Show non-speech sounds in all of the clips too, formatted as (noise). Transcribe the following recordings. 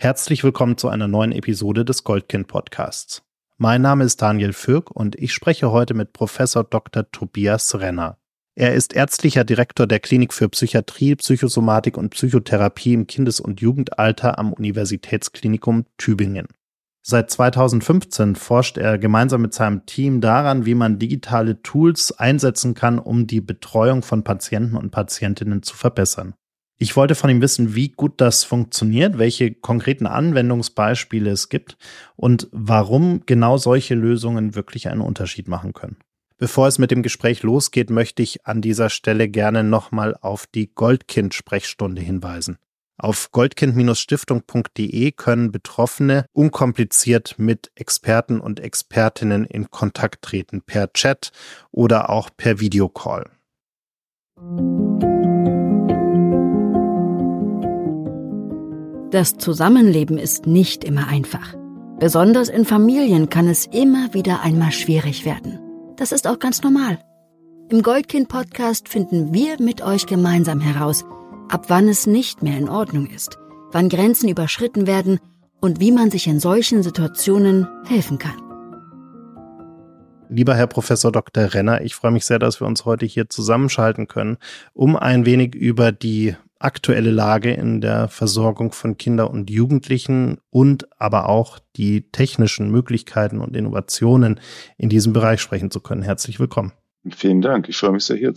Herzlich willkommen zu einer neuen Episode des Goldkind Podcasts. Mein Name ist Daniel Fürk und ich spreche heute mit Professor Dr. Tobias Renner. Er ist ärztlicher Direktor der Klinik für Psychiatrie, Psychosomatik und Psychotherapie im Kindes- und Jugendalter am Universitätsklinikum Tübingen. Seit 2015 forscht er gemeinsam mit seinem Team daran, wie man digitale Tools einsetzen kann, um die Betreuung von Patienten und Patientinnen zu verbessern. Ich wollte von ihm wissen, wie gut das funktioniert, welche konkreten Anwendungsbeispiele es gibt und warum genau solche Lösungen wirklich einen Unterschied machen können. Bevor es mit dem Gespräch losgeht, möchte ich an dieser Stelle gerne nochmal auf die Goldkind-Sprechstunde hinweisen. Auf goldkind-stiftung.de können Betroffene unkompliziert mit Experten und Expertinnen in Kontakt treten, per Chat oder auch per Videocall. Das Zusammenleben ist nicht immer einfach. Besonders in Familien kann es immer wieder einmal schwierig werden. Das ist auch ganz normal. Im Goldkind-Podcast finden wir mit euch gemeinsam heraus, ab wann es nicht mehr in Ordnung ist, wann Grenzen überschritten werden und wie man sich in solchen Situationen helfen kann. Lieber Herr Professor Dr. Renner, ich freue mich sehr, dass wir uns heute hier zusammenschalten können, um ein wenig über die aktuelle Lage in der Versorgung von Kinder und Jugendlichen und aber auch die technischen Möglichkeiten und Innovationen in diesem Bereich sprechen zu können. Herzlich willkommen. Vielen Dank. Ich freue mich sehr, hier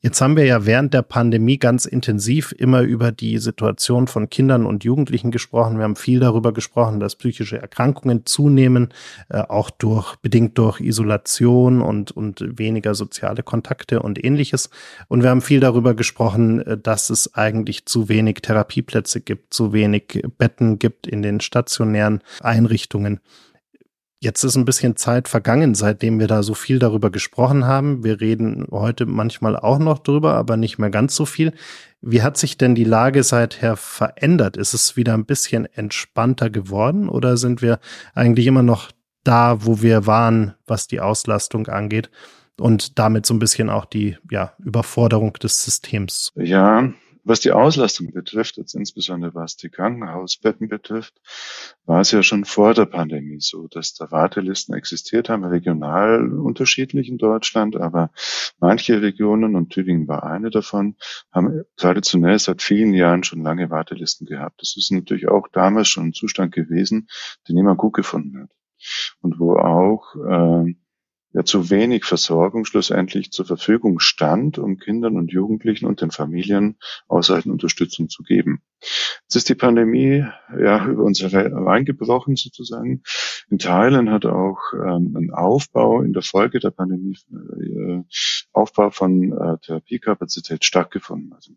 Jetzt haben wir ja während der Pandemie ganz intensiv immer über die Situation von Kindern und Jugendlichen gesprochen. Wir haben viel darüber gesprochen, dass psychische Erkrankungen zunehmen, äh, auch durch, bedingt durch Isolation und, und weniger soziale Kontakte und ähnliches. Und wir haben viel darüber gesprochen, äh, dass es eigentlich zu wenig Therapieplätze gibt, zu wenig Betten gibt in den stationären Einrichtungen. Jetzt ist ein bisschen Zeit vergangen, seitdem wir da so viel darüber gesprochen haben. Wir reden heute manchmal auch noch drüber, aber nicht mehr ganz so viel. Wie hat sich denn die Lage seither verändert? Ist es wieder ein bisschen entspannter geworden oder sind wir eigentlich immer noch da, wo wir waren, was die Auslastung angeht und damit so ein bisschen auch die ja, Überforderung des Systems? Ja, was die Auslastung betrifft, jetzt insbesondere was die Krankenhausbetten betrifft, war es ja schon vor der Pandemie so, dass da Wartelisten existiert haben, regional unterschiedlich in Deutschland, aber manche Regionen, und Tübingen war eine davon, haben traditionell seit vielen Jahren schon lange Wartelisten gehabt. Das ist natürlich auch damals schon ein Zustand gewesen, den niemand gut gefunden hat. Und wo auch äh, ja zu wenig Versorgung schlussendlich zur Verfügung stand, um Kindern und Jugendlichen und den Familien ausreichend Unterstützung zu geben. Jetzt ist die Pandemie ja über uns reingebrochen sozusagen. In Teilen hat auch ähm, ein Aufbau in der Folge der Pandemie, äh, Aufbau von äh, Therapiekapazität stattgefunden. Also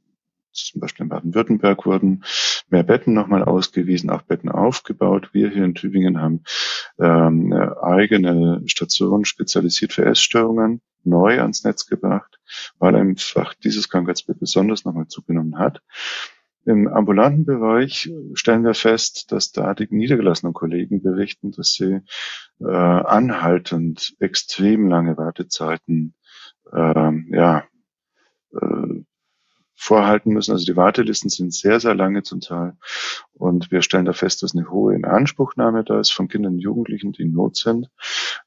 zum Beispiel in Baden-Württemberg wurden mehr Betten nochmal ausgewiesen, auch Betten aufgebaut. Wir hier in Tübingen haben ähm, eigene Station spezialisiert für Essstörungen neu ans Netz gebracht, weil einfach dieses Krankheitsbild besonders nochmal zugenommen hat. Im ambulanten Bereich stellen wir fest, dass da die niedergelassenen Kollegen berichten, dass sie äh, anhaltend extrem lange Wartezeiten ähm, ja, äh, vorhalten müssen. Also die Wartelisten sind sehr, sehr lange zum Teil. Und wir stellen da fest, dass eine hohe Inanspruchnahme da ist von Kindern und Jugendlichen, die in Not sind,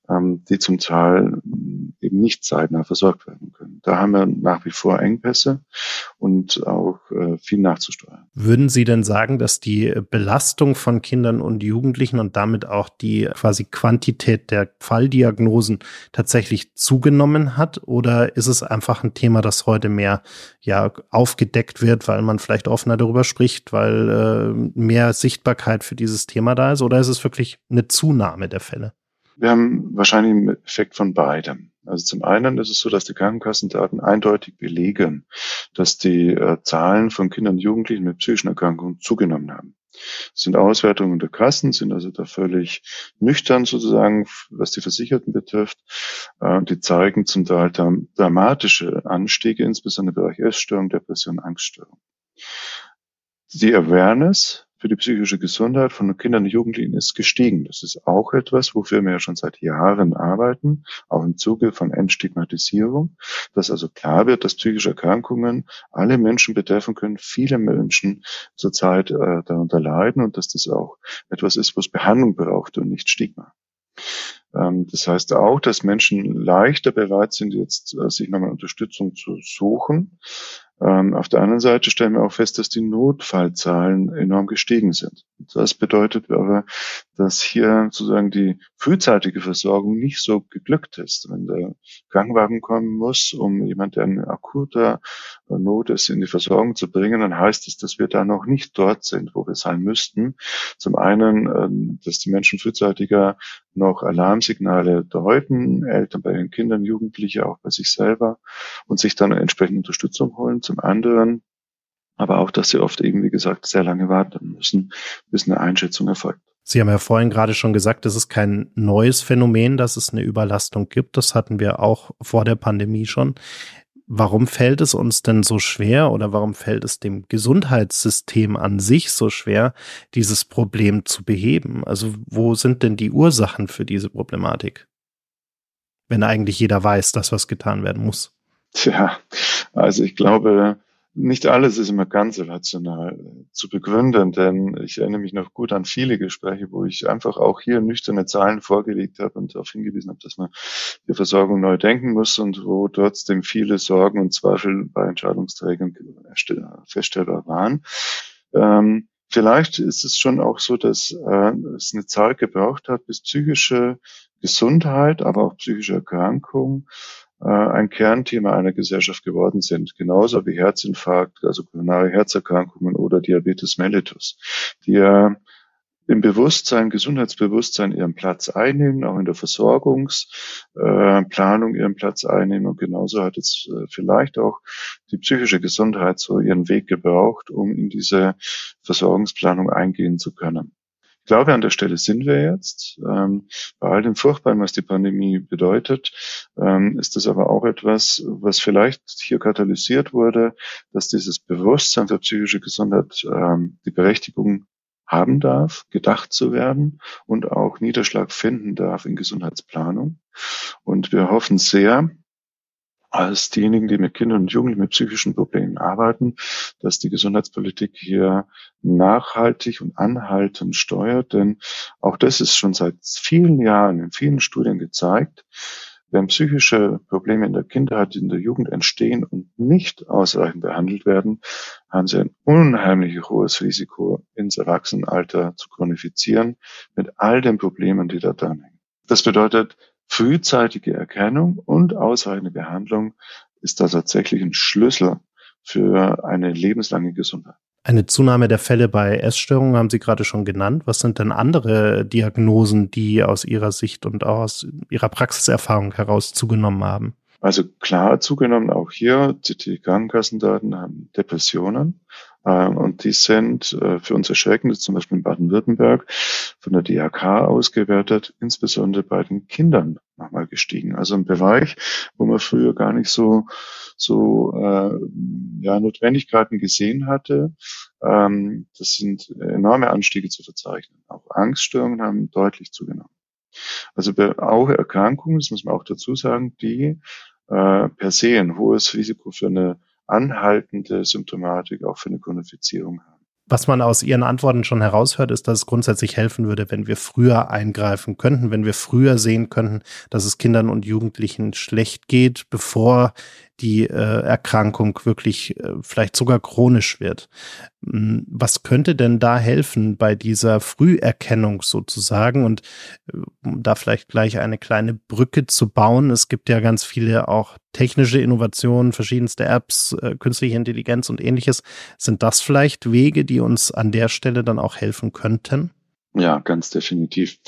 ähm, die zum Teil ähm, eben nicht zeitnah versorgt werden können. Da haben wir nach wie vor Engpässe und auch äh, viel nachzusteuern. Würden Sie denn sagen, dass die Belastung von Kindern und Jugendlichen und damit auch die quasi Quantität der Falldiagnosen tatsächlich zugenommen hat? Oder ist es einfach ein Thema, das heute mehr ja aufgedeckt wird, weil man vielleicht offener darüber spricht, weil äh, mehr Sichtbarkeit für dieses Thema da ist? Oder ist es wirklich eine Zunahme der Fälle? Wir haben wahrscheinlich einen Effekt von beidem. Also zum einen ist es so, dass die Krankenkassendaten eindeutig belegen, dass die äh, Zahlen von Kindern und Jugendlichen mit psychischen Erkrankungen zugenommen haben. Das sind Auswertungen der Kassen, sind also da völlig nüchtern sozusagen, was die Versicherten betrifft. Äh, die zeigen zum Teil dramatische Anstiege, insbesondere im Bereich Essstörung, Depression, Angststörung. Die Awareness für die psychische Gesundheit von Kindern und Jugendlichen ist gestiegen. Das ist auch etwas, wofür wir ja schon seit Jahren arbeiten, auch im Zuge von Entstigmatisierung, dass also klar wird, dass psychische Erkrankungen alle Menschen betreffen können, viele Menschen zurzeit äh, darunter leiden und dass das auch etwas ist, was Behandlung braucht und nicht Stigma. Ähm, das heißt auch, dass Menschen leichter bereit sind, jetzt äh, sich nochmal Unterstützung zu suchen. Ähm, auf der anderen Seite stellen wir auch fest, dass die Notfallzahlen enorm gestiegen sind. Das bedeutet aber, dass hier sozusagen die frühzeitige Versorgung nicht so geglückt ist. Wenn der Krankenwagen kommen muss, um jemand, der in akuter Not ist, in die Versorgung zu bringen, dann heißt es, dass wir da noch nicht dort sind, wo wir sein müssten. Zum einen, ähm, dass die Menschen frühzeitiger noch Alarmsignale deuten, Eltern bei ihren Kindern, Jugendliche auch bei sich selber und sich dann entsprechend Unterstützung holen. Zum anderen aber auch, dass sie oft eben, wie gesagt, sehr lange warten müssen, bis eine Einschätzung erfolgt. Sie haben ja vorhin gerade schon gesagt, es ist kein neues Phänomen, dass es eine Überlastung gibt. Das hatten wir auch vor der Pandemie schon. Warum fällt es uns denn so schwer oder warum fällt es dem Gesundheitssystem an sich so schwer, dieses Problem zu beheben? Also wo sind denn die Ursachen für diese Problematik? Wenn eigentlich jeder weiß, dass was getan werden muss. Tja, also ich glaube, nicht alles ist immer ganz rational äh, zu begründen, denn ich erinnere mich noch gut an viele Gespräche, wo ich einfach auch hier nüchterne Zahlen vorgelegt habe und darauf hingewiesen habe, dass man die Versorgung neu denken muss und wo trotzdem viele Sorgen und Zweifel bei Entscheidungsträgern feststellbar waren. Ähm, vielleicht ist es schon auch so, dass äh, es eine Zeit gebraucht hat, bis psychische Gesundheit, aber auch psychische Erkrankung äh, ein Kernthema einer Gesellschaft geworden sind, genauso wie Herzinfarkt, also koronare Herzerkrankungen oder Diabetes mellitus, die ja im Bewusstsein, Gesundheitsbewusstsein ihren Platz einnehmen, auch in der Versorgungsplanung äh, ihren Platz einnehmen. Und genauso hat jetzt äh, vielleicht auch die psychische Gesundheit so ihren Weg gebraucht, um in diese Versorgungsplanung eingehen zu können. Ich glaube, an der Stelle sind wir jetzt. Ähm, bei all dem Furchtbaren, was die Pandemie bedeutet, ähm, ist das aber auch etwas, was vielleicht hier katalysiert wurde, dass dieses Bewusstsein für psychische Gesundheit ähm, die Berechtigung haben darf, gedacht zu werden und auch Niederschlag finden darf in Gesundheitsplanung. Und wir hoffen sehr, als diejenigen, die mit Kindern und Jugendlichen mit psychischen Problemen arbeiten, dass die Gesundheitspolitik hier nachhaltig und anhaltend steuert. Denn auch das ist schon seit vielen Jahren in vielen Studien gezeigt. Wenn psychische Probleme in der Kindheit, in der Jugend entstehen und nicht ausreichend behandelt werden, haben sie ein unheimlich hohes Risiko, ins Erwachsenenalter zu chronifizieren, mit all den Problemen, die da dranhängen. Das bedeutet, Frühzeitige Erkennung und ausreichende Behandlung ist da tatsächlich ein Schlüssel für eine lebenslange Gesundheit. Eine Zunahme der Fälle bei Essstörungen haben Sie gerade schon genannt. Was sind denn andere Diagnosen, die aus Ihrer Sicht und auch aus Ihrer Praxiserfahrung heraus zugenommen haben? Also klar zugenommen auch hier, CT-Krankenkassendaten haben Depressionen. Ähm, und die sind äh, für uns erschreckend, zum Beispiel in Baden-Württemberg, von der DRK ausgewertet, insbesondere bei den Kindern nochmal gestiegen. Also ein Bereich, wo man früher gar nicht so, so äh, ja, Notwendigkeiten gesehen hatte. Ähm, das sind enorme Anstiege zu verzeichnen. Auch Angststörungen haben deutlich zugenommen. Also auch Erkrankungen, das muss man auch dazu sagen, die äh, per se ein hohes Risiko für eine anhaltende Symptomatik, auch für eine Chronifizierung haben. Was man aus Ihren Antworten schon heraushört, ist, dass es grundsätzlich helfen würde, wenn wir früher eingreifen könnten, wenn wir früher sehen könnten, dass es Kindern und Jugendlichen schlecht geht, bevor die äh, Erkrankung wirklich äh, vielleicht sogar chronisch wird. Hm, was könnte denn da helfen bei dieser Früherkennung sozusagen und äh, um da vielleicht gleich eine kleine Brücke zu bauen? Es gibt ja ganz viele auch technische Innovationen, verschiedenste Apps, äh, künstliche Intelligenz und ähnliches. Sind das vielleicht Wege, die uns an der Stelle dann auch helfen könnten? Ja, ganz definitiv.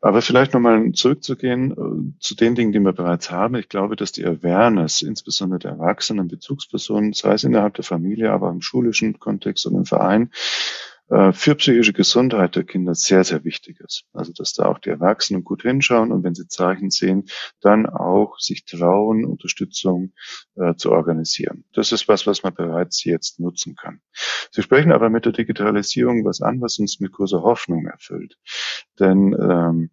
Aber vielleicht nochmal zurückzugehen äh, zu den Dingen, die wir bereits haben. Ich glaube, dass die Awareness, insbesondere der Erwachsenen, Bezugspersonen, sei es innerhalb der Familie, aber im schulischen Kontext und im Verein, für psychische Gesundheit der Kinder sehr, sehr wichtig ist. Also dass da auch die Erwachsenen gut hinschauen und wenn sie Zeichen sehen, dann auch sich trauen, Unterstützung äh, zu organisieren. Das ist was, was man bereits jetzt nutzen kann. Sie sprechen aber mit der Digitalisierung was an, was uns mit großer Hoffnung erfüllt. Denn ähm,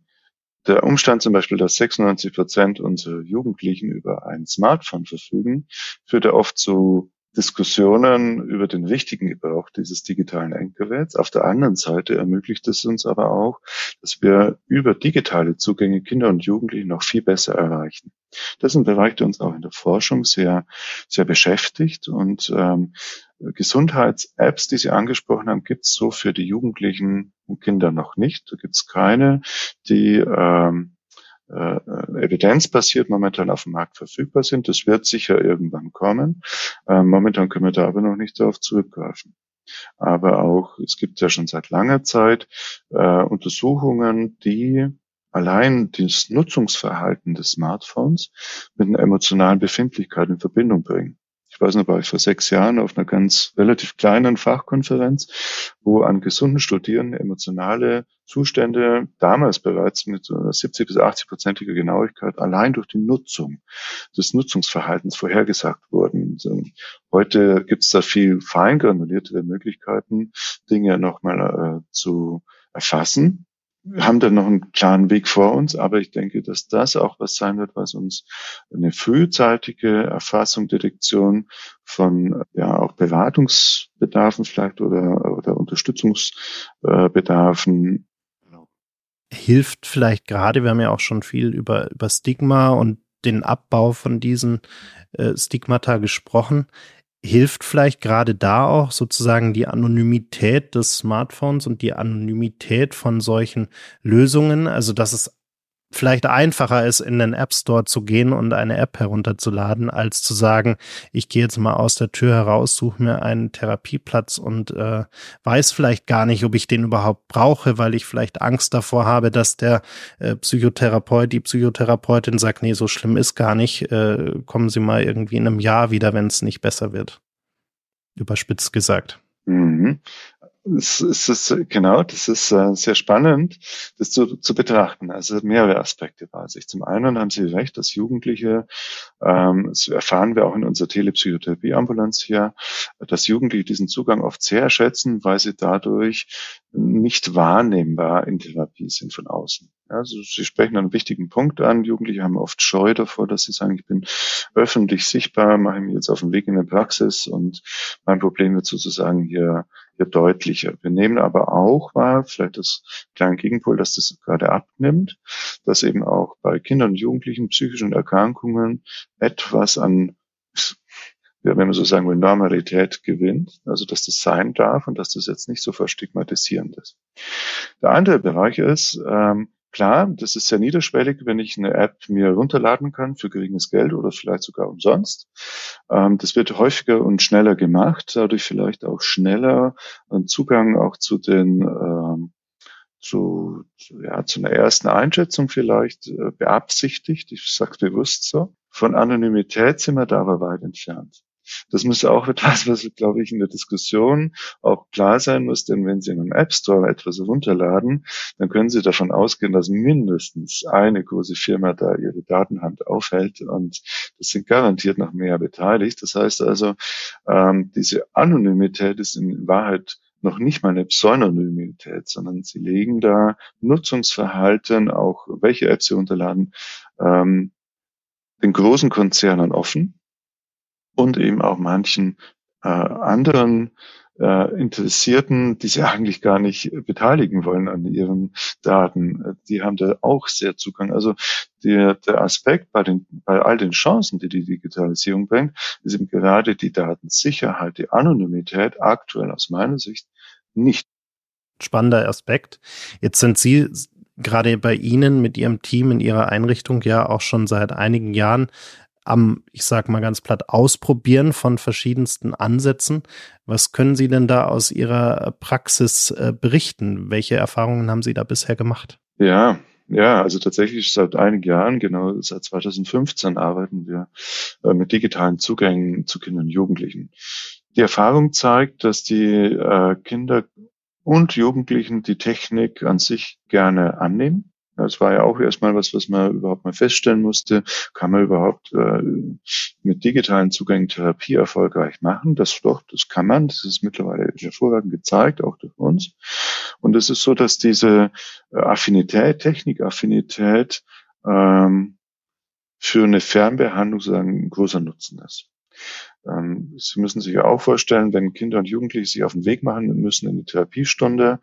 der Umstand zum Beispiel, dass 96 Prozent unserer Jugendlichen über ein Smartphone verfügen, führt ja oft zu Diskussionen über den richtigen Gebrauch dieses digitalen Endgeräts. Auf der anderen Seite ermöglicht es uns aber auch, dass wir über digitale Zugänge Kinder und Jugendliche noch viel besser erreichen. Das ist ein Bereich, der uns auch in der Forschung sehr, sehr beschäftigt und ähm, Gesundheits-Apps, die Sie angesprochen haben, gibt es so für die Jugendlichen und Kinder noch nicht. Da gibt es keine, die ähm, äh, evidenzbasiert momentan auf dem Markt verfügbar sind. Das wird sicher irgendwann kommen. Äh, momentan können wir da aber noch nicht darauf zurückgreifen. Aber auch, es gibt ja schon seit langer Zeit äh, Untersuchungen, die allein das Nutzungsverhalten des Smartphones mit einer emotionalen Befindlichkeit in Verbindung bringen weiß noch, war ich vor sechs Jahren auf einer ganz relativ kleinen Fachkonferenz, wo an gesunden Studierenden emotionale Zustände damals bereits mit 70 bis 80 prozentiger Genauigkeit allein durch die Nutzung des Nutzungsverhaltens vorhergesagt wurden. heute gibt es da viel feingranuliertere Möglichkeiten, Dinge nochmal äh, zu erfassen wir haben dann noch einen klaren Weg vor uns, aber ich denke, dass das auch was sein wird, was uns eine frühzeitige Erfassung, Detektion von ja auch Beratungsbedarfen vielleicht oder, oder Unterstützungsbedarfen hilft vielleicht gerade, wir haben ja auch schon viel über, über Stigma und den Abbau von diesen äh, Stigmata gesprochen hilft vielleicht gerade da auch sozusagen die Anonymität des Smartphones und die Anonymität von solchen Lösungen, also dass es vielleicht einfacher ist, in den App Store zu gehen und eine App herunterzuladen, als zu sagen, ich gehe jetzt mal aus der Tür heraus, suche mir einen Therapieplatz und äh, weiß vielleicht gar nicht, ob ich den überhaupt brauche, weil ich vielleicht Angst davor habe, dass der äh, Psychotherapeut, die Psychotherapeutin sagt, nee, so schlimm ist gar nicht, äh, kommen Sie mal irgendwie in einem Jahr wieder, wenn es nicht besser wird. Überspitzt gesagt. Mhm. Es ist, genau, das ist äh, sehr spannend, das zu, zu betrachten. Also mehrere Aspekte bei sich. Zum einen haben Sie recht, dass Jugendliche, ähm, das erfahren wir auch in unserer Telepsychotherapieambulanz hier, dass Jugendliche diesen Zugang oft sehr schätzen, weil sie dadurch nicht wahrnehmbar in Therapie sind von außen. Also Sie sprechen einen wichtigen Punkt an. Jugendliche haben oft Scheu davor, dass sie sagen, ich bin öffentlich sichtbar, mache mich jetzt auf den Weg in die Praxis und mein Problem wird sozusagen hier, hier deutlicher. Wir nehmen aber auch wahr, vielleicht das kleine Gegenpol, dass das gerade abnimmt, dass eben auch bei Kindern und Jugendlichen psychischen Erkrankungen etwas an wenn man so sagen will, Normalität gewinnt, also dass das sein darf und dass das jetzt nicht so verstigmatisierend ist. Der andere Bereich ist, ähm, Klar, das ist sehr niederschwellig, wenn ich eine App mir runterladen kann für geringes Geld oder vielleicht sogar umsonst. Ähm, das wird häufiger und schneller gemacht, dadurch vielleicht auch schneller einen Zugang auch zu den ähm, zu, ja, zu einer ersten Einschätzung vielleicht äh, beabsichtigt. Ich sage bewusst so. Von Anonymität sind wir da aber weit entfernt. Das muss auch etwas, (laughs) was, glaube ich, in der Diskussion auch klar sein muss, denn wenn Sie in einem App Store etwas runterladen, dann können Sie davon ausgehen, dass mindestens eine große Firma da ihre Datenhand aufhält und das sind garantiert noch mehr beteiligt. Das heißt also, ähm, diese Anonymität ist in Wahrheit noch nicht mal eine Pseudonymität, sondern sie legen da Nutzungsverhalten, auch welche Apps sie runterladen, ähm, den großen Konzernen offen und eben auch manchen äh, anderen äh, Interessierten, die sich (laughs) eigentlich gar nicht beteiligen wollen an ihren Daten. Die haben da auch sehr Zugang. Also der, der Aspekt bei, den, bei all den Chancen, die die Digitalisierung bringt, ist eben gerade die Datensicherheit, die Anonymität aktuell aus meiner Sicht nicht. Spannender Aspekt. Jetzt sind Sie gerade bei Ihnen mit Ihrem Team in Ihrer Einrichtung ja auch schon seit einigen Jahren am, ich sag mal ganz platt, Ausprobieren von verschiedensten Ansätzen. Was können Sie denn da aus Ihrer Praxis äh, berichten? Welche Erfahrungen haben Sie da bisher gemacht? Ja, ja, also tatsächlich seit einigen Jahren, genau seit 2015 arbeiten wir äh, mit digitalen Zugängen zu Kindern und Jugendlichen. Die Erfahrung zeigt, dass die äh, Kinder und Jugendlichen die Technik an sich gerne annehmen. Das war ja auch erstmal was, was man überhaupt mal feststellen musste. Kann man überhaupt äh, mit digitalen Zugängen Therapie erfolgreich machen? Das doch, das kann man. Das ist mittlerweile hervorragend gezeigt, auch durch uns. Und es ist so, dass diese äh, Affinität, Technikaffinität ähm, für eine Fernbehandlung sozusagen ein großer Nutzen ist. Ähm, Sie müssen sich auch vorstellen, wenn Kinder und Jugendliche sich auf den Weg machen müssen in die Therapiestunde,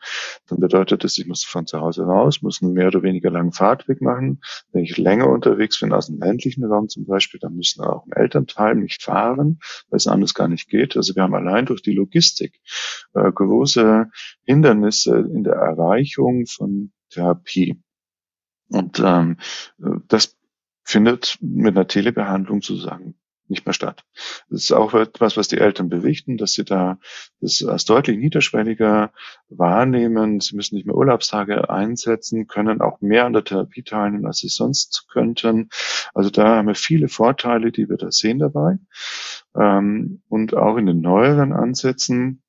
dann bedeutet das, ich muss von zu Hause raus, muss einen mehr oder weniger langen Fahrtweg machen. Wenn ich länger unterwegs bin, aus dem ländlichen Raum zum Beispiel, dann müssen auch ein Elternteil nicht fahren, weil es anders gar nicht geht. Also wir haben allein durch die Logistik äh, große Hindernisse in der Erreichung von Therapie. Und ähm, das findet mit einer Telebehandlung sozusagen nicht mehr statt. Das ist auch etwas, was die Eltern berichten, dass sie da das als deutlich niederschwelliger wahrnehmen. Sie müssen nicht mehr Urlaubstage einsetzen, können auch mehr an der Therapie teilnehmen, als sie sonst könnten. Also da haben wir viele Vorteile, die wir da sehen dabei. Ähm, und auch in den neueren Ansätzen,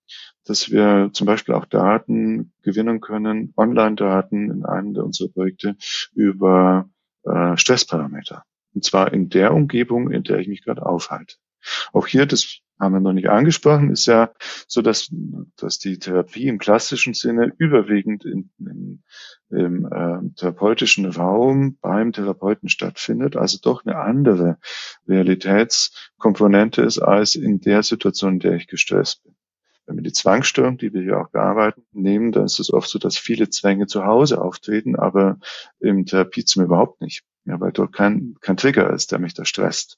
dass wir zum Beispiel auch Daten gewinnen können, Online-Daten in einem unserer Projekte über äh, Stressparameter. Und zwar in der Umgebung, in der ich mich gerade aufhalte. Auch hier, das haben wir noch nicht angesprochen, ist ja so, dass, dass die Therapie im klassischen Sinne überwiegend in, in, im äh, therapeutischen Raum beim Therapeuten stattfindet, also doch eine andere Realitätskomponente ist als in der Situation, in der ich gestresst bin. Wenn wir die Zwangsstörung, die wir hier auch bearbeiten, nehmen, dann ist es oft so, dass viele Zwänge zu Hause auftreten, aber im Therapiezimmer überhaupt nicht. Ja, weil dort kein, kein Trigger ist, der mich da stresst.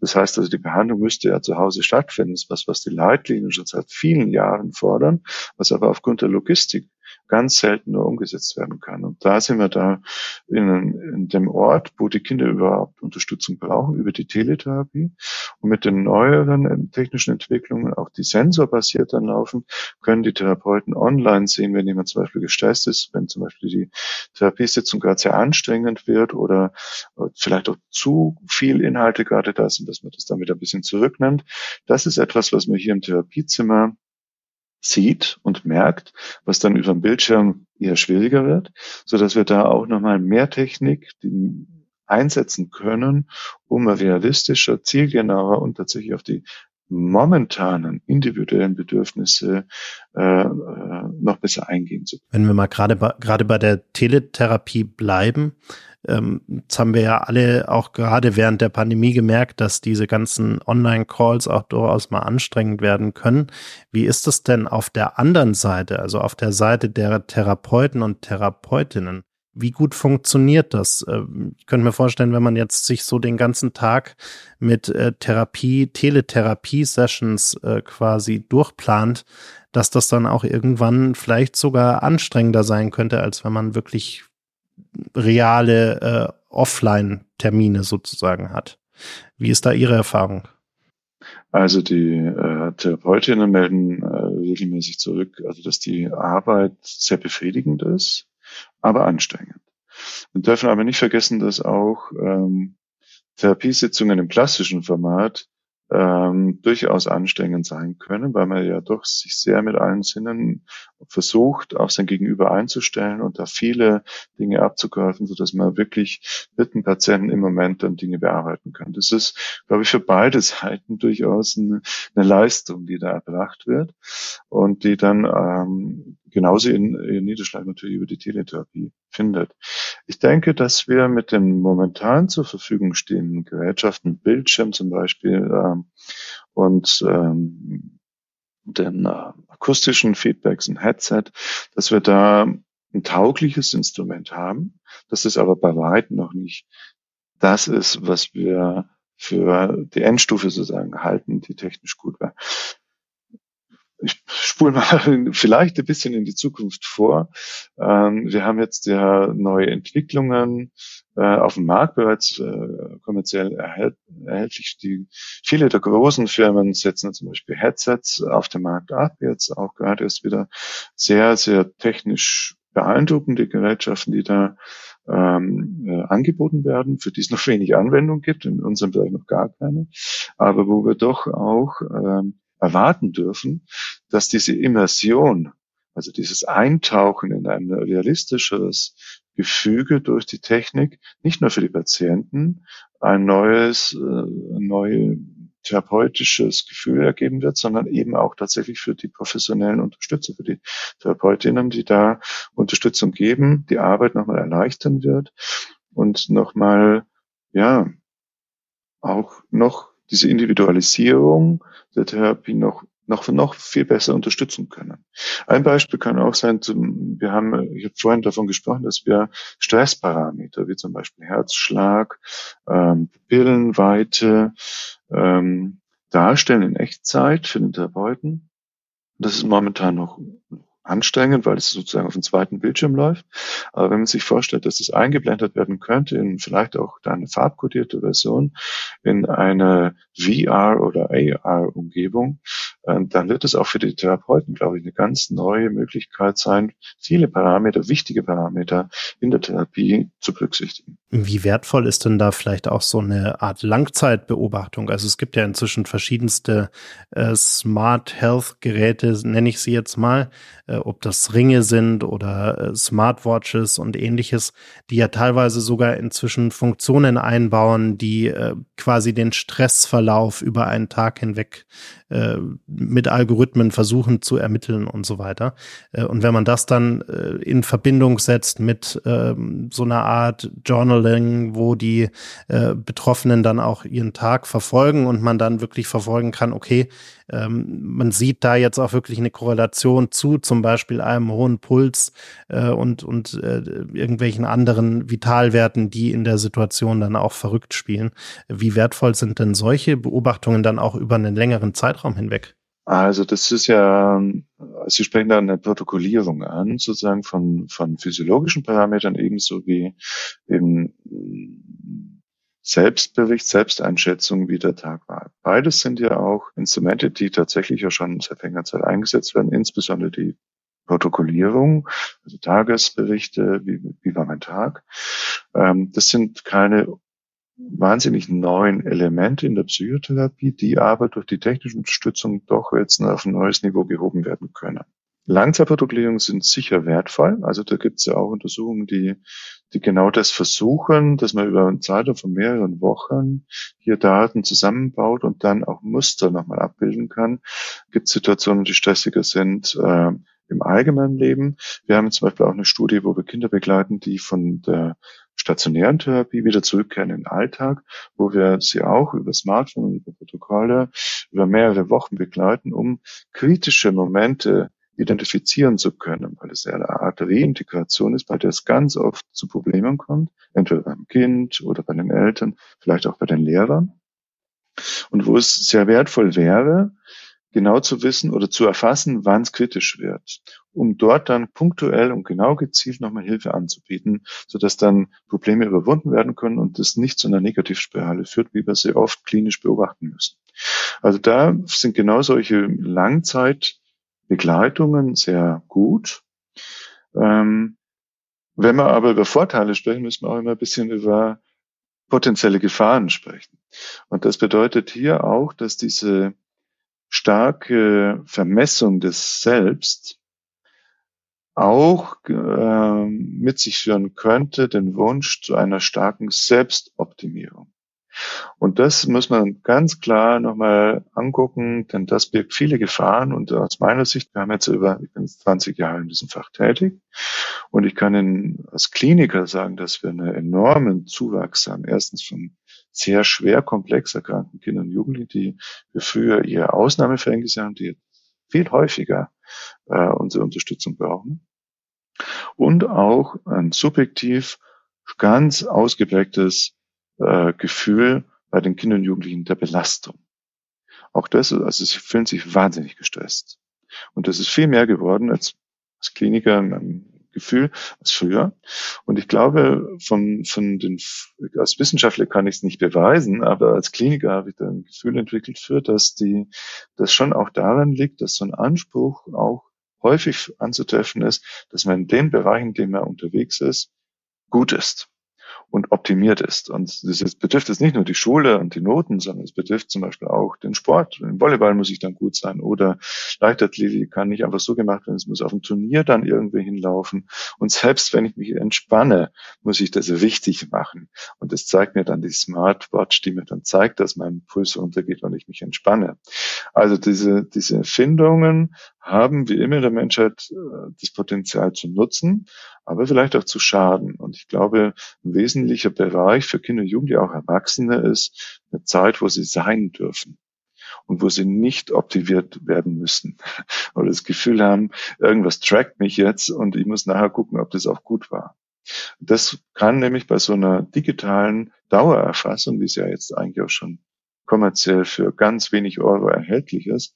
Das heißt also, die Behandlung müsste ja zu Hause stattfinden. Das ist was, was die Leitlinien schon seit vielen Jahren fordern, was aber aufgrund der Logistik ganz selten nur umgesetzt werden kann. Und da sind wir da in, in dem Ort, wo die Kinder überhaupt Unterstützung brauchen, über die Teletherapie. Und mit den neueren technischen Entwicklungen, auch die sensorbasiert dann laufen, können die Therapeuten online sehen, wenn jemand zum Beispiel gestresst ist, wenn zum Beispiel die Therapiesitzung gerade sehr anstrengend wird oder vielleicht auch zu viel Inhalte gerade da sind, dass man das damit ein bisschen zurücknimmt. Das ist etwas, was man hier im Therapiezimmer sieht und merkt, was dann über den Bildschirm eher schwieriger wird, so dass wir da auch nochmal mehr Technik einsetzen können, um realistischer, zielgenauer und tatsächlich auf die momentanen individuellen Bedürfnisse äh, äh, noch besser eingehen zu können. Wenn wir mal gerade gerade bei der Teletherapie bleiben, ähm, jetzt haben wir ja alle auch gerade während der Pandemie gemerkt, dass diese ganzen Online-Calls auch durchaus mal anstrengend werden können. Wie ist es denn auf der anderen Seite, also auf der Seite der Therapeuten und Therapeutinnen? Wie gut funktioniert das? Ähm, ich könnte mir vorstellen, wenn man jetzt sich so den ganzen Tag mit äh, Therapie, Teletherapie-Sessions äh, quasi durchplant, dass das dann auch irgendwann vielleicht sogar anstrengender sein könnte, als wenn man wirklich reale äh, Offline-Termine sozusagen hat. Wie ist da Ihre Erfahrung? Also die äh, Therapeutinnen melden äh, regelmäßig zurück, also dass die Arbeit sehr befriedigend ist, aber anstrengend. Wir dürfen aber nicht vergessen, dass auch ähm, Therapiesitzungen im klassischen Format ähm, durchaus anstrengend sein können, weil man ja doch sich sehr mit allen Sinnen versucht, auf sein Gegenüber einzustellen und da viele Dinge abzugreifen, so dass man wirklich mit dem Patienten im Moment dann Dinge bearbeiten kann. Das ist, glaube ich, für beide (laughs) Seiten durchaus eine, eine Leistung, die da erbracht wird und die dann ähm, genauso in, in Niederschlag natürlich über die Teletherapie findet. Ich denke, dass wir mit den momentan zur Verfügung stehenden Gerätschaften, Bildschirm zum Beispiel ähm, und ähm, den äh, akustischen Feedbacks, ein Headset, dass wir da ein taugliches Instrument haben. Das ist aber bei weitem noch nicht das ist, was wir für die Endstufe sozusagen halten, die technisch gut wäre ich spule mal (laughs) vielleicht ein bisschen in die Zukunft vor. Ähm, wir haben jetzt ja neue Entwicklungen äh, auf dem Markt bereits äh, kommerziell erhält, erhältlich. Die, viele der großen Firmen setzen zum Beispiel Headsets auf dem Markt ab. Jetzt auch gerade ist wieder sehr, sehr technisch beeindruckende Gerätschaften, die da ähm, äh, angeboten werden, für die es noch wenig Anwendung gibt, in unserem Bereich noch gar keine, aber wo wir doch auch ähm, erwarten dürfen, dass diese Immersion Also dieses Eintauchen in ein realistisches Gefüge durch die Technik, nicht nur für die Patienten, ein neues, äh, neue therapeutisches Gefühl ergeben wird, sondern eben auch tatsächlich für die professionellen Unterstützer, für die Therapeutinnen, die da Unterstützung geben, die Arbeit nochmal erleichtern wird und nochmal, ja, auch noch diese Individualisierung der Therapie noch noch, noch viel besser unterstützen können. Ein Beispiel kann auch sein, zum, wir haben, ich habe vorhin davon gesprochen, dass wir Stressparameter, wie zum Beispiel Herzschlag, ähm, Pillenweite, ähm, darstellen in Echtzeit für den Therapeuten. Das ist momentan noch anstrengend, weil es sozusagen auf dem zweiten Bildschirm läuft. Aber wenn man sich vorstellt, dass das eingeblendet werden könnte in vielleicht auch eine farbkodierte Version in eine VR oder AR Umgebung, dann wird es auch für die Therapeuten, glaube ich, eine ganz neue Möglichkeit sein, viele Parameter, wichtige Parameter in der Therapie zu berücksichtigen. Wie wertvoll ist denn da vielleicht auch so eine Art Langzeitbeobachtung? Also es gibt ja inzwischen verschiedenste äh, Smart Health Geräte, nenne ich sie jetzt mal, äh, ob das Ringe sind oder äh, Smartwatches und ähnliches, die ja teilweise sogar inzwischen Funktionen einbauen, die äh, quasi den Stressverlauf über einen Tag hinweg äh, mit Algorithmen versuchen zu ermitteln und so weiter. Äh, und wenn man das dann äh, in Verbindung setzt mit ähm, so einer Art Journaling, wo die Betroffenen dann auch ihren Tag verfolgen und man dann wirklich verfolgen kann, okay, ähm, man sieht da jetzt auch wirklich eine Korrelation zu zum Beispiel einem hohen Puls und, und irgendwelchen anderen Vitalwerten, die in der Situation dann auch verrückt spielen. Wie wertvoll sind denn solche Beobachtungen dann auch über einen längeren Zeitraum hinweg? Also das ist ja, Sie sprechen da eine Protokollierung an, sozusagen von, von physiologischen Parametern ebenso wie eben Selbstbericht, Selbsteinschätzung, wie der Tag war. Beides sind ja auch Instrumente, die tatsächlich ja schon seit längerer Zeit eingesetzt werden, insbesondere die Protokollierung, also Tagesberichte, wie, wie war mein Tag. Ähm, das sind keine wahnsinnig neuen Elemente in der Psychotherapie, die aber durch die technische Unterstützung doch jetzt auf ein neues Niveau gehoben werden können. Langzeitprotokollierungen sind sicher wertvoll. Also da gibt es ja auch Untersuchungen, die die genau das versuchen, dass man über einen Zeitraum von mehreren Wochen hier Daten zusammenbaut und dann auch Muster nochmal abbilden kann. Gibt Situationen, die stressiger sind äh, im allgemeinen Leben. Wir haben zum Beispiel auch eine Studie, wo wir Kinder begleiten, die von der stationären Therapie wieder zurückkehren in den Alltag, wo wir sie auch über Smartphone und über Protokolle über mehrere Wochen begleiten, um kritische Momente identifizieren zu können, weil es eine Art Reintegration ist, bei der es ganz oft zu Problemen kommt, entweder beim Kind oder bei den Eltern, vielleicht auch bei den Lehrern. Und wo es sehr wertvoll wäre, genau zu wissen oder zu erfassen, wann es kritisch wird, um dort dann punktuell und genau gezielt nochmal Hilfe anzubieten, sodass dann Probleme überwunden werden können und es nicht zu einer Negativspirale führt, wie wir sie oft klinisch beobachten müssen. Also da sind genau solche Langzeit Begleitungen sehr gut. Ähm, wenn wir aber über Vorteile sprechen, müssen wir auch immer ein bisschen über potenzielle Gefahren sprechen. Und das bedeutet hier auch, dass diese starke Vermessung des Selbst auch äh, mit sich führen könnte, den Wunsch zu einer starken Selbstoptimierung. Und das muss man ganz klar nochmal angucken, denn das birgt viele Gefahren. Und aus meiner Sicht, wir haben jetzt über, ich bin jetzt 20 Jahre in diesem Fach tätig. Und ich kann Ihnen als Kliniker sagen, dass wir einen enormen Zuwachs haben. Erstens von sehr schwer komplex erkrankten Kindern und Jugendlichen, die wir früher eher Ausnahmefälle haben, die viel häufiger äh, unsere Unterstützung brauchen. Und auch ein subjektiv ganz ausgeprägtes äh, Gefühl bei den Kindern und Jugendlichen der Belastung. Auch das, also sie fühlen sich wahnsinnig gestresst. Und das ist viel mehr geworden als, als Kliniker ein Gefühl als früher. Und ich glaube, von, von den, als Wissenschaftler kann ich es nicht beweisen, aber als Kliniker habe ich da ein Gefühl entwickelt für, dass die, das schon auch daran liegt, dass so ein Anspruch auch häufig anzutreffen ist, dass man in den Bereichen, in denen man unterwegs ist, gut ist. Und optimiert ist. Und das betrifft jetzt nicht nur die Schule und die Noten, sondern es betrifft zum Beispiel auch den Sport. Im Volleyball muss ich dann gut sein oder Leichtathletik kann nicht einfach so gemacht werden, es muss auf dem Turnier dann irgendwie hinlaufen. Und selbst wenn ich mich entspanne, muss ich das richtig machen. Und das zeigt mir dann die Smartwatch, die mir dann zeigt, dass mein Puls runtergeht und ich mich entspanne. Also diese, diese Erfindungen haben wie immer in der Menschheit äh, das Potenzial zu nutzen, aber vielleicht auch zu schaden. Und ich glaube, ein wesentlicher Bereich für Kinder und Jugendliche, auch Erwachsene, ist eine Zeit, wo sie sein dürfen und wo sie nicht optimiert werden müssen (laughs) oder das Gefühl haben, irgendwas trackt mich jetzt und ich muss nachher gucken, ob das auch gut war. Das kann nämlich bei so einer digitalen Dauererfassung, wie es ja jetzt eigentlich auch schon kommerziell für ganz wenig Euro erhältlich ist,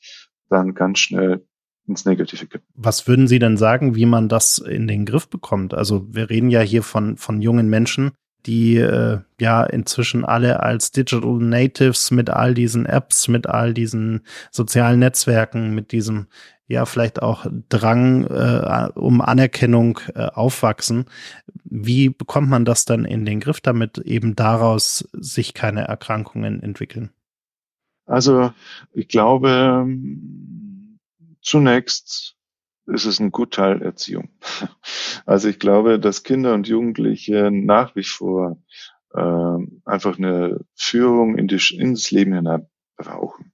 dann ganz schnell ins Negative kippen. Was würden Sie denn sagen, wie man das in den Griff bekommt? Also wir reden ja hier von, von jungen Menschen, die äh, ja inzwischen alle als Digital Natives mit all diesen Apps, mit all diesen sozialen Netzwerken, mit diesem ja vielleicht auch Drang äh, um Anerkennung äh, aufwachsen. Wie bekommt man das dann in den Griff, damit eben daraus sich keine Erkrankungen entwickeln? Also ich glaube, Zunächst ist es ein Gutteil Erziehung. (laughs) Also ich glaube, dass Kinder und Jugendliche nach wie vor äh, einfach eine Führung in die, ins Leben hinein brauchen.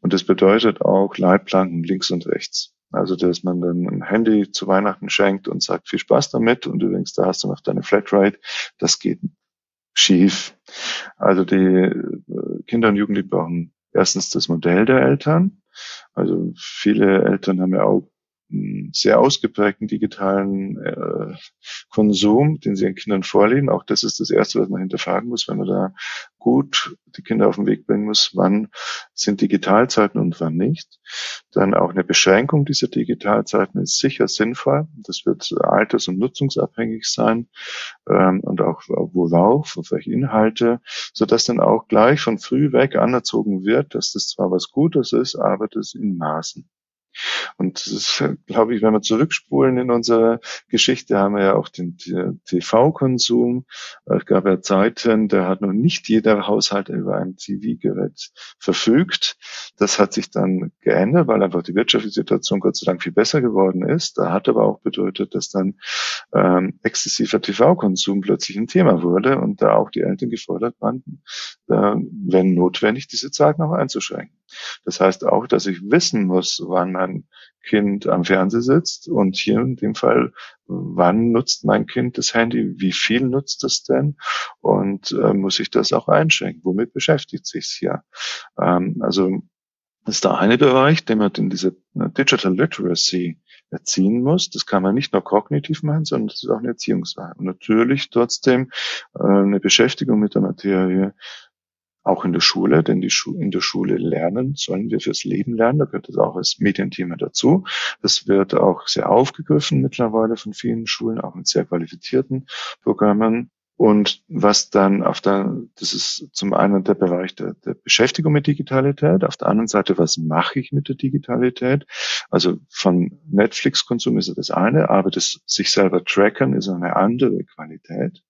Und das bedeutet auch Leitplanken links und rechts. Also, dass man dann ein Handy zu Weihnachten schenkt und sagt, viel Spaß damit und übrigens, da hast du noch deine Flatrate. Das geht schief. Also, die äh, Kinder und Jugendliche brauchen erstens das Modell der Eltern, also viele Eltern haben ja auch sehr ausgeprägten digitalen äh, Konsum, den sie ihren Kindern vorleben. Auch das ist das Erste, was man hinterfragen muss, wenn man da gut die Kinder auf den Weg bringen muss, wann sind Digitalzeiten und wann nicht. Dann auch eine Beschränkung dieser Digitalzeiten ist sicher sinnvoll. Das wird alters- und nutzungsabhängig sein ähm, und auch worauf, auf welche Inhalte, sodass dann auch gleich von früh weg anerzogen wird, dass das zwar was Gutes ist, aber das in Maßen. Und das glaube ich, wenn wir zurückspulen in unserer Geschichte, haben wir ja auch den TV-Konsum. Es gab ja Zeiten, da hat noch nicht jeder Haushalt über ein TV-Gerät verfügt. Das hat sich dann geändert, weil einfach die wirtschaftliche Situation Gott sei Dank viel besser geworden ist. Da hat aber auch bedeutet, dass dann ähm, exzessiver TV-Konsum plötzlich ein Thema wurde und da auch die Eltern gefordert waren, äh, wenn notwendig, diese Zeit noch einzuschränken. Das heißt auch, dass ich wissen muss, wann mein Kind am Fernseher sitzt und hier in dem Fall, wann nutzt mein Kind das Handy, wie viel nutzt es denn und äh, muss ich das auch einschränken, womit beschäftigt sich hier. Ähm, also ist der eine Bereich, den man in diese Digital Literacy erziehen muss. Das kann man nicht nur kognitiv machen, sondern das ist auch eine Erziehungssache. Und natürlich trotzdem äh, eine Beschäftigung mit der Materie auch in der Schule, denn die Schu in der Schule lernen sollen wir fürs Leben lernen. Da gehört das auch als Medienthema dazu. Das wird auch sehr aufgegriffen mittlerweile von vielen Schulen, auch mit sehr qualifizierten Programmen. Und was dann auf der, das ist zum einen der Bereich der, der Beschäftigung mit Digitalität, auf der anderen Seite, was mache ich mit der Digitalität? Also von Netflix-Konsum ist das eine, aber das sich selber tracken ist eine andere Qualität.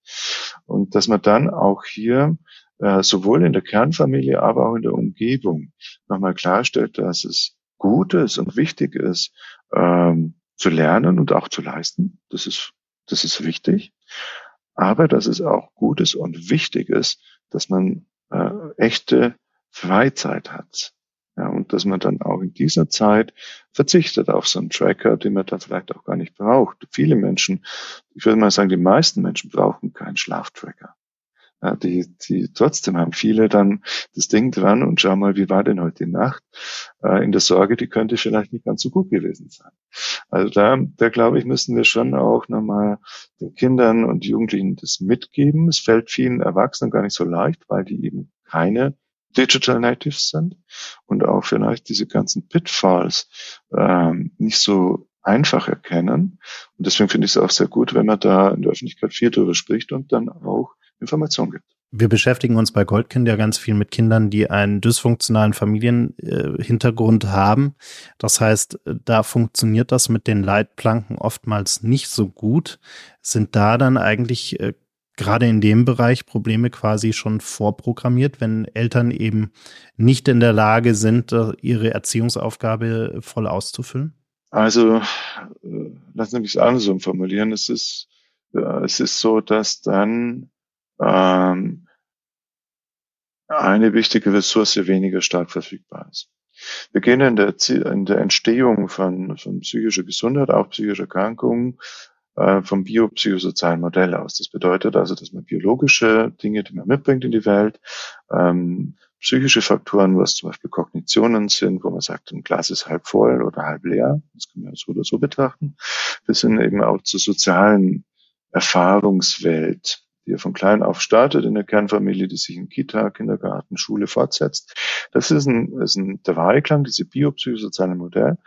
Und dass man dann auch hier äh, sowohl in der Kernfamilie, aber auch in der Umgebung nochmal klarstellt, dass es gut ist und wichtig ist, ähm, zu lernen und auch zu leisten. Das ist, das ist wichtig. Aber dass es auch gut ist und wichtig ist, dass man äh, echte Freizeit hat. Ja, und dass man dann auch in dieser Zeit verzichtet auf so einen Tracker, den man dann vielleicht auch gar nicht braucht. Viele Menschen, ich würde mal sagen, die meisten Menschen brauchen keinen Schlaftracker. Ja, die, die trotzdem haben viele dann das Ding dran und schau mal, wie war denn heute Nacht? Äh, in der Sorge, die könnte vielleicht nicht ganz so gut gewesen sein. Also da, da glaube ich, müssen wir schon auch nochmal den Kindern und Jugendlichen das mitgeben. Es fällt vielen Erwachsenen gar nicht so leicht, weil die eben keine Digital Natives sind und auch vielleicht diese ganzen Pitfalls ähm, nicht so einfach erkennen. Und deswegen finde ich es auch sehr gut, wenn man da in der Öffentlichkeit viel darüber spricht und dann auch Information gibt. Wir beschäftigen uns bei Goldkind ja ganz viel mit Kindern, die einen dysfunktionalen Familienhintergrund äh, haben. Das heißt, da funktioniert das mit den Leitplanken oftmals nicht so gut. Sind da dann eigentlich äh, gerade in dem Bereich Probleme quasi schon vorprogrammiert, wenn Eltern eben nicht in der Lage sind, äh, ihre Erziehungsaufgabe voll auszufüllen? Also, äh, lassen Sie mich es andersrum formulieren. Es ist, es ist so, dass dann ähm, eine wichtige Ressource weniger stark verfügbar ist. Wir gehen in der, in der Entstehung von, von psychischer Gesundheit, auch psychischer Erkrankungen, äh, vom biopsychosozialen Modell aus. Das bedeutet also, dass man biologische Dinge, die man mitbringt in die Welt, ähm, psychische Faktoren, was zum Beispiel Kognitionen sind, wo man sagt, ein Glas ist halb voll oder halb leer, das kann man so oder so betrachten, bis hin eben auch zur sozialen Erfahrungswelt, die ja von klein auf startet in der Kernfamilie, die sich in Kita, Kindergarten, Schule fortsetzt. Das ist ein, ist ein der Dreiklang, diese biopsychosoziale Modell,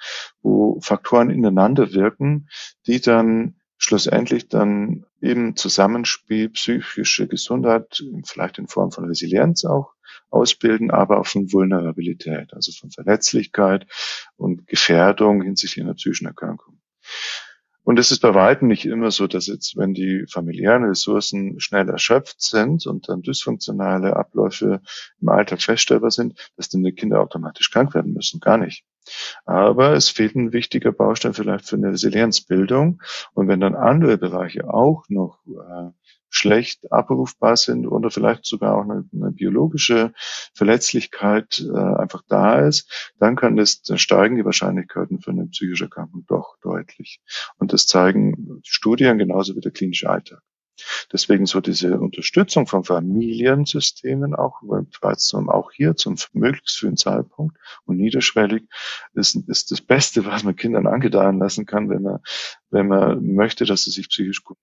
wo Faktoren ineinander wirken, die dann schlussendlich dann eben Zusammenspiel psychische Gesundheit, vielleicht in Form von Resilienz auch ausbilden, aber auch von Vulnerabilität, also von Verletzlichkeit und Gefährdung hinsichtlich einer psychischen Erkrankung. Und es ist bei weitem nicht immer so, dass jetzt, wenn die familiären Ressourcen schnell erschöpft sind und dann dysfunktionale Abläufe im Alltag feststellbar sind, dass dann die Kinder automatisch krank werden müssen. Gar nicht. Aber es fehlt ein wichtiger Baustein vielleicht für eine Resilienzbildung. Und wenn dann andere Bereiche auch noch äh, schlecht abrufbar sind oder vielleicht sogar auch eine, eine biologische Verletzlichkeit äh, einfach da ist, dann kann das, dann steigen die Wahrscheinlichkeiten für eine psychische Erkrankung doch deutlich. Und das zeigen Studien genauso wie der klinische Alltag. Deswegen so diese Unterstützung von Familiensystemen auch, zum, auch hier zum möglichst frühen Zeitpunkt und niederschwellig ist, ist das Beste, was man Kindern angedeihen lassen kann, wenn man, wenn man möchte, dass sie sich psychisch gut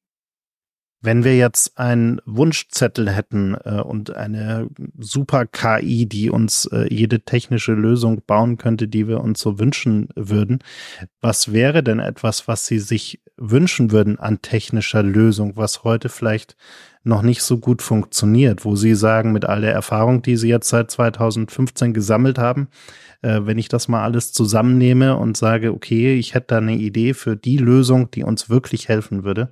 wenn wir jetzt einen Wunschzettel hätten äh, und eine super KI, die uns äh, jede technische Lösung bauen könnte, die wir uns so wünschen würden, was wäre denn etwas, was Sie sich wünschen würden an technischer Lösung, was heute vielleicht noch nicht so gut funktioniert, wo Sie sagen, mit all der Erfahrung, die Sie jetzt seit 2015 gesammelt haben, äh, wenn ich das mal alles zusammennehme und sage, okay, ich hätte da eine Idee für die Lösung, die uns wirklich helfen würde,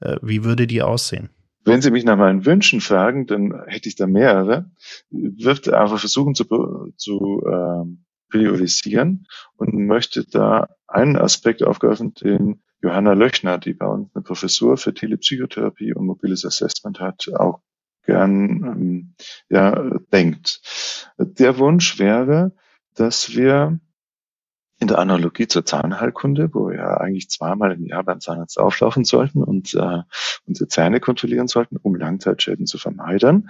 äh, wie würde die aussehen? Wenn Sie mich nach meinen Wünschen fragen, dann hätte ich da mehrere. Würde einfach versuchen zu, zu ähm, priorisieren und möchte da einen Aspekt aufgreifen, den Johanna Löchner, die bei uns eine Professur für Telepsychotherapie und mobiles Assessment hat, auch gern ähm, ja, denkt. Der Wunsch wäre, dass wir in der Analogie zur Zahnheilkunde, wo wir ja eigentlich zweimal im Jahr beim Zahnarzt auflaufen sollten und äh, unsere Zähne kontrollieren sollten, um Langzeitschäden zu vermeiden,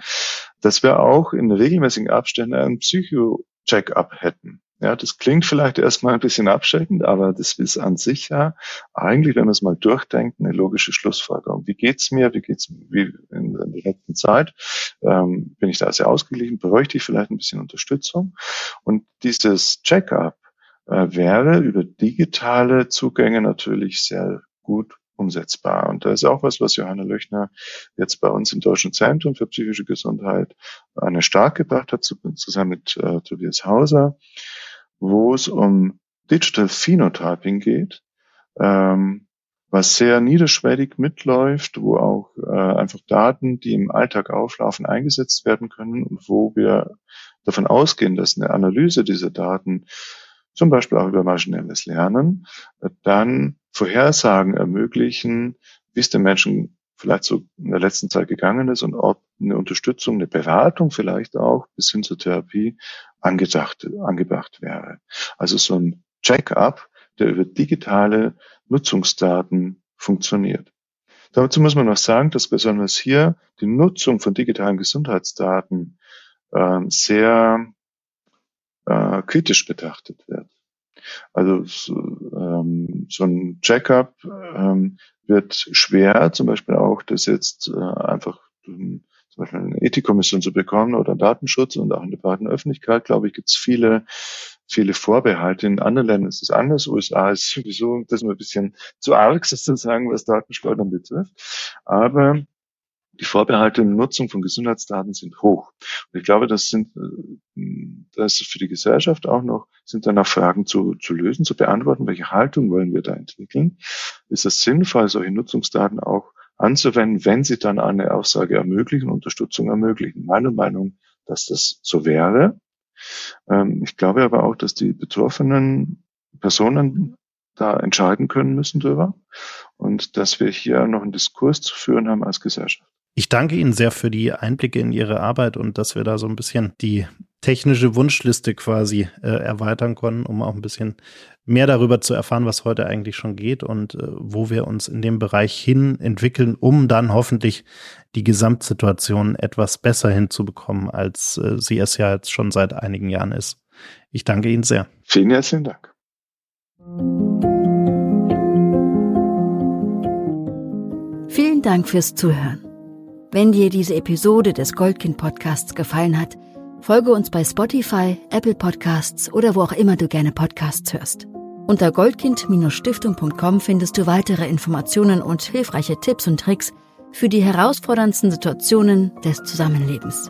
dass wir auch in regelmäßigen Abständen einen Psycho-Check-up hätten. Ja, das klingt vielleicht erstmal ein bisschen abschreckend, aber das ist an sich ja eigentlich, wenn man es mal durchdenkt, eine logische Schlussfolgerung. Wie geht's mir? Wie geht's wie in, in der letzten Zeit? Ähm, bin ich da sehr ausgeglichen? Bräuchte ich vielleicht ein bisschen Unterstützung? Und dieses Check-up äh, wäre über digitale Zugänge natürlich sehr gut umsetzbar. Und da ist auch was, was Johanna Löchner jetzt bei uns im Deutschen Zentrum für psychische Gesundheit eine stark gebracht hat, zusammen mit äh, Tobias Hauser, wo es um Digital Phenotyping geht, ähm, was sehr niederschwellig mitläuft, wo auch äh, einfach Daten, die im Alltag auflaufen, eingesetzt werden können und wo wir davon ausgehen, dass eine Analyse dieser Daten zum Beispiel auch über maschinelles Lernen, dann Vorhersagen ermöglichen, wie es den Menschen vielleicht so in der letzten Zeit gegangen ist und ob eine Unterstützung, eine Beratung vielleicht auch bis hin zur Therapie angedacht, angebracht wäre. Also so ein Check-up, der über digitale Nutzungsdaten funktioniert. Dazu muss man noch sagen, dass besonders hier die Nutzung von digitalen Gesundheitsdaten äh, sehr äh, kritisch betrachtet wird. Also so, ähm, so ein Checkup ähm, wird schwer, zum Beispiel auch das jetzt äh, einfach ähm, zum Beispiel eine Ethikkommission zu bekommen oder Datenschutz und auch in der breiten Öffentlichkeit, glaube ich, gibt es viele, viele Vorbehalte. In anderen Ländern ist es anders. USA ist sowieso das ist ein bisschen zu arg (laughs) sozusagen, was Datenschleudern betrifft. Aber die Vorbehalte in Nutzung von Gesundheitsdaten sind hoch. Und ich glaube, das sind, äh, das ist für die Gesellschaft auch noch, sind dann auch Fragen zu, zu lösen, zu beantworten. Welche Haltung wollen wir da entwickeln? Ist es sinnvoll, solche Nutzungsdaten auch anzuwenden, wenn sie dann eine Aussage ermöglichen, Unterstützung ermöglichen. Meine Meinung, dass das so wäre. Ähm, ich glaube aber auch, dass die betroffenen Personen da entscheiden können müssen drüber und dass wir hier noch einen Diskurs zu führen haben als Gesellschaft. Ich danke Ihnen sehr für die Einblicke in Ihre Arbeit und dass wir da so ein bisschen die technische Wunschliste quasi äh, erweitern konnten, um auch ein bisschen mehr darüber zu erfahren, was heute eigentlich schon geht und äh, wo wir uns in dem Bereich hin entwickeln, um dann hoffentlich die Gesamtsituation etwas besser hinzubekommen, als äh, sie es ja jetzt schon seit einigen Jahren ist. Ich danke Ihnen sehr. Vielen herzlichen Dank. Vielen Dank fürs Zuhören. Wenn dir diese Episode des Goldkind Podcasts gefallen hat, folge uns bei Spotify, Apple Podcasts oder wo auch immer du gerne Podcasts hörst. Unter goldkind-stiftung.com findest du weitere Informationen und hilfreiche Tipps und Tricks für die herausforderndsten Situationen des Zusammenlebens.